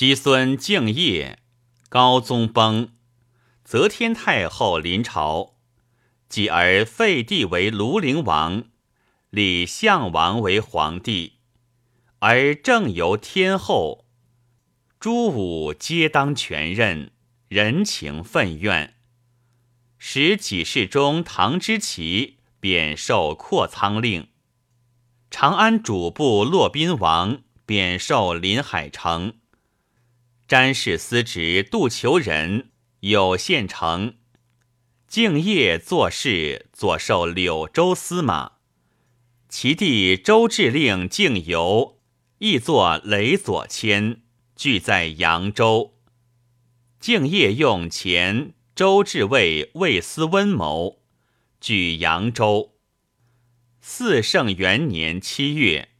姬孙敬业，高宗崩，则天太后临朝，继而废帝为庐陵王，立项王为皇帝，而正由天后，诸武皆当全任，人情愤怨。使几世中唐之奇贬受扩仓令，长安主簿骆宾王贬受临海城。詹事司职杜求仁有县城，敬业做事左授柳州司马。其弟周至令敬游亦作雷左迁，俱在扬州。敬业用钱，周至尉魏思温谋，据扬州。四圣元年七月，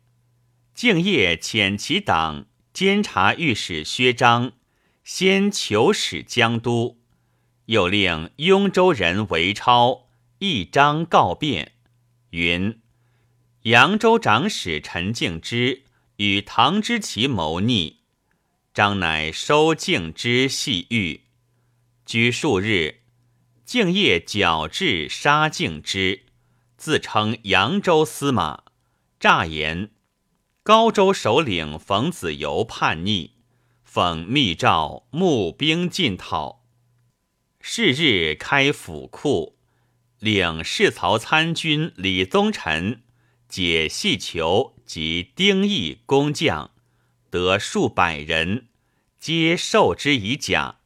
敬业遣其党。监察御史薛章先求使江都，又令雍州人韦超一章告变，云：扬州长史陈敬之与唐之奇谋逆，张乃收敬之细狱，居数日，敬业矫治杀敬之，自称扬州司马，诈言。高州首领冯子由叛逆，奉密诏募兵进讨。是日开府库，领侍曹参军李宗臣解细囚及丁义工匠，得数百人，皆授之以甲。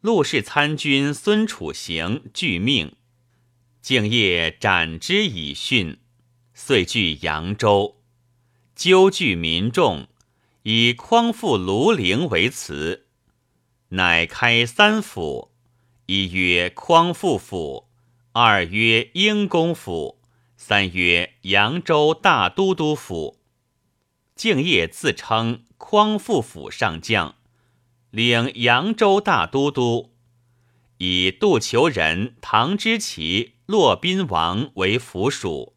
陆氏参军孙楚行拒命，敬业斩之以训，遂据扬州。纠聚民众，以匡复庐陵为辞，乃开三府：一曰匡复府，二曰英公府，三曰扬州大都督府。敬业自称匡复府上将，领扬州大都督，以杜求仁、唐之奇、骆宾王为府属，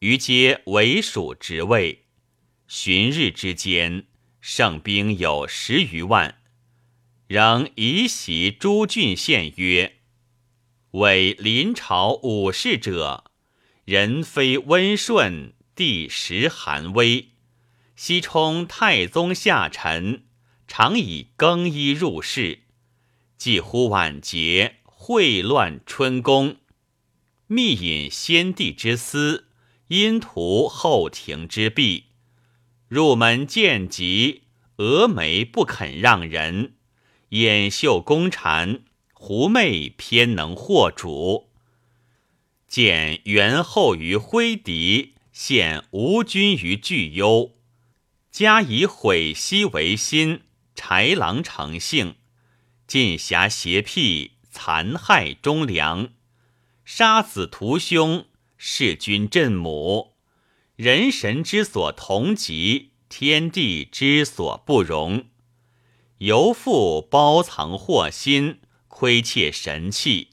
余皆为属职位。旬日之间，胜兵有十余万，仍移袭诸郡县曰：“为临朝武士者，人非温顺，地实寒微。西充太宗下臣，常以更衣入室，既乎晚节，秽乱春宫，密引先帝之私，因图后庭之弊。”入门见疾，峨眉不肯让人；掩袖宫蝉，狐媚偏能惑主。见元后于挥敌，陷吴军于巨忧。加以毁西为心，豺狼成性，尽侠邪僻，残害忠良，杀子屠兄，弑君震母。人神之所同极，天地之所不容。犹复包藏祸心，窥窃神器。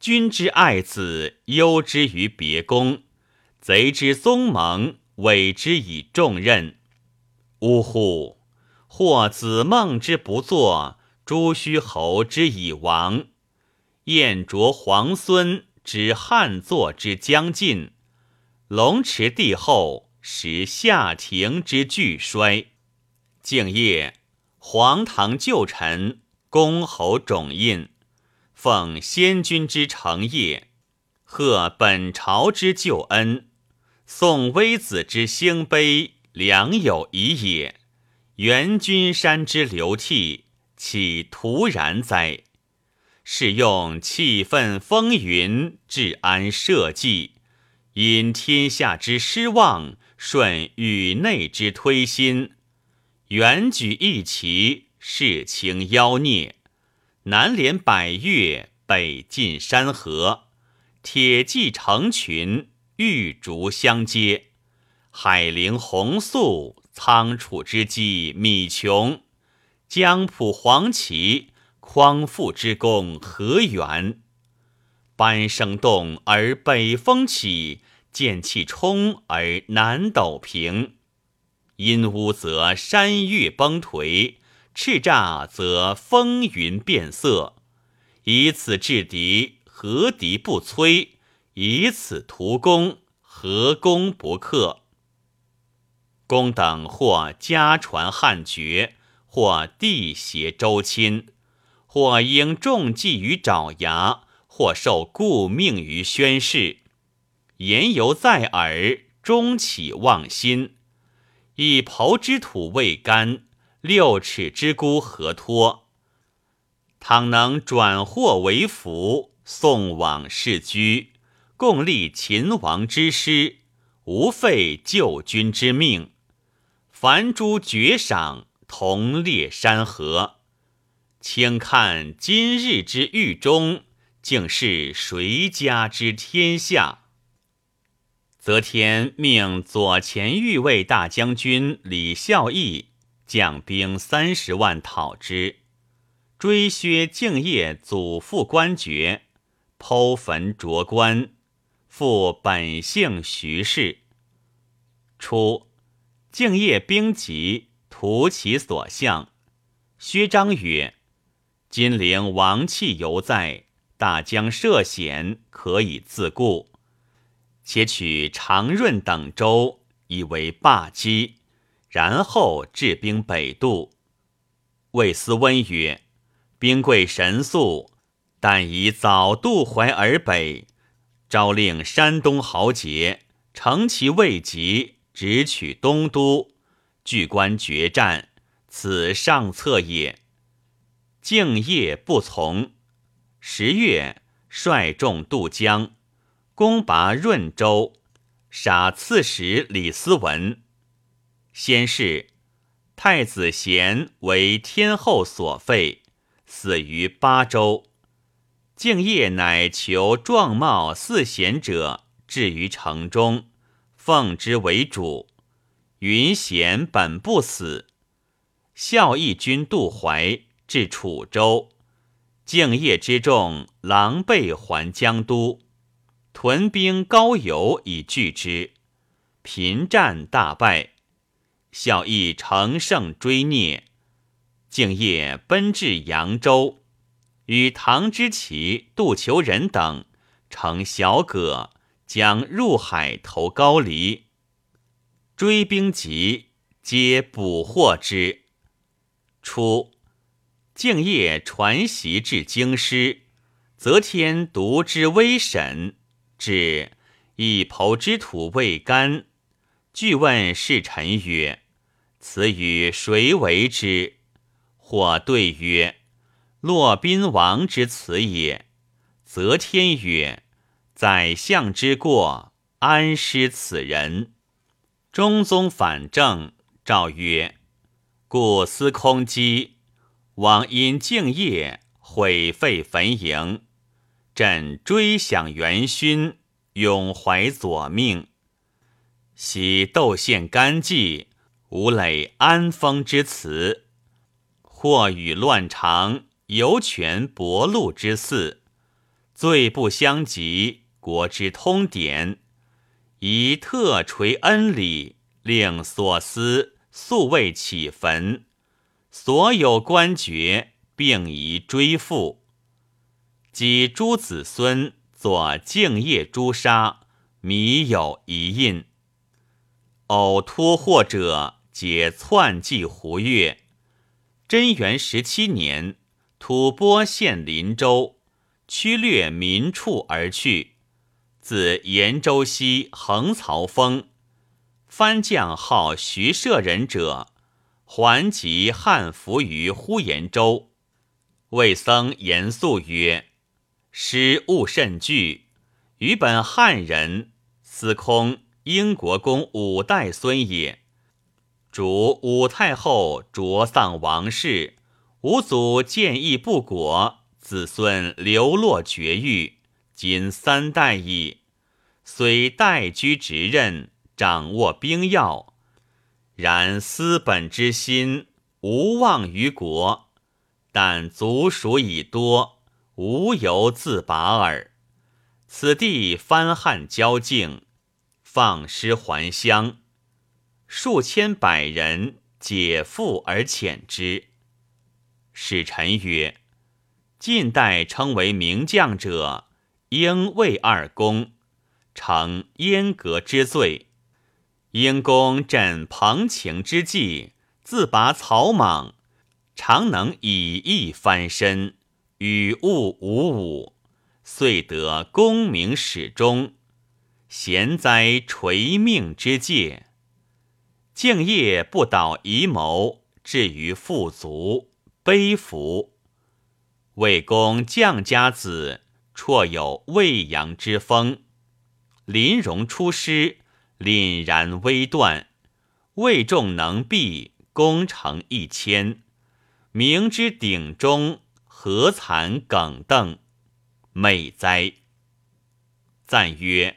君之爱子，忧之于别宫；贼之宗盟，委之以重任。呜呼！或子孟之不作，朱虚侯之以亡，燕卓皇孙之汉作之将尽。龙池帝后，使夏庭之巨衰；敬业，皇唐旧臣，公侯种印，奉先君之诚业，贺本朝之旧恩，宋微子之兴悲，良有已也。元君山之流涕，岂徒然哉？是用气愤风云，治安社稷。因天下之失望，顺宇内之推心，远举一旗，世清妖孽，南连百越，北进山河，铁骑成群，玉竹相接，海陵红粟，仓储之际米穷，江浦黄旗，匡复之功何远？班声动而北风起，剑气冲而南斗平。阴乌则山岳崩颓，叱咤则风云变色。以此制敌，何敌不摧？以此图功，何功不克？公等或家传汉爵，或地协周亲，或应重计于爪牙，或受故命于宣室。言犹在耳，终起忘心。以抔之土未干，六尺之孤何托？倘能转祸为福，送往世居，共立秦王之师，无废救君之命。凡诸绝赏，同列山河。请看今日之狱中，竟是谁家之天下？则天命左前御卫大将军李孝义将兵三十万讨之，追削敬业祖父官爵，剖坟斫棺，复本姓徐氏。初。敬业兵籍，图其所向。薛章曰：“金陵王气犹在，大江涉险，可以自固。且取长润等州，以为霸基，然后置兵北渡。”魏思温曰：“兵贵神速，但宜早渡淮而北，诏令山东豪杰，乘其未及。”直取东都，据关决战，此上策也。敬业不从。十月，率众渡江，攻拔润州，杀刺史李思文。先是，太子贤为天后所废，死于巴州。敬业乃求状貌似贤者，置于城中。奉之为主，云贤本不死。孝义军渡淮，至楚州，敬业之众狼狈还江都，屯兵高邮以拒之，频战大败。孝义乘胜追聂，敬业奔至扬州，与唐之奇、杜求仁等乘小葛。将入海投高黎，追兵急，皆捕获之。初，敬业传习至京师，则天独之微审，至一抔之土未干，具问侍臣曰：“此与谁为之？”或对曰：“骆宾王之词也。”则天曰。宰相之过，安失此人？中宗反正，诏曰：“故司空机往因敬业毁废坟茔，朕追享元勋，永怀左命。喜窦宪干纪，吴累安丰之辞，或与乱常尤权薄禄之祀，罪不相及。”国之通典，宜特垂恩礼，令所思素未起坟，所有官爵并宜追复。及诸子孙作敬业诛杀，弥有一印。偶脱祸者，皆篡继胡越。贞元十七年，吐蕃陷林州，驱掠民畜而去。自延州西横曹峰，番将号徐舍人者，还及汉服于呼延州。魏僧严肃曰：“师勿甚惧，余本汉人，司空英国公五代孙也。主武太后卓丧王室，五祖见义不果，子孙流落绝域。”今三代矣，虽代居职任，掌握兵要，然思本之心无忘于国。但族属已多，无由自拔耳。此地藩汉交境，放师还乡，数千百人解缚而遣之。使臣曰：“近代称为名将者，应魏二公，承燕革之罪。英公枕彭情之计，自拔草莽，常能以义翻身，与物无武，遂得功名始终。贤哉垂命之戒！敬业不倒遗谋，至于富足，悲服。魏公将家子，绰有魏阳之风。临戎出师。”凛然微断，魏众能避，攻城一千。明之鼎中，何惭耿邓？美哉！赞曰：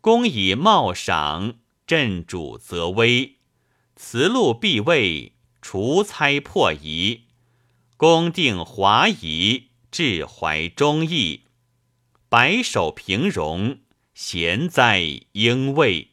公以茂赏，镇主则威。辞禄必位，除猜破疑。公定华夷，志怀忠义。白首平戎，贤哉英卫！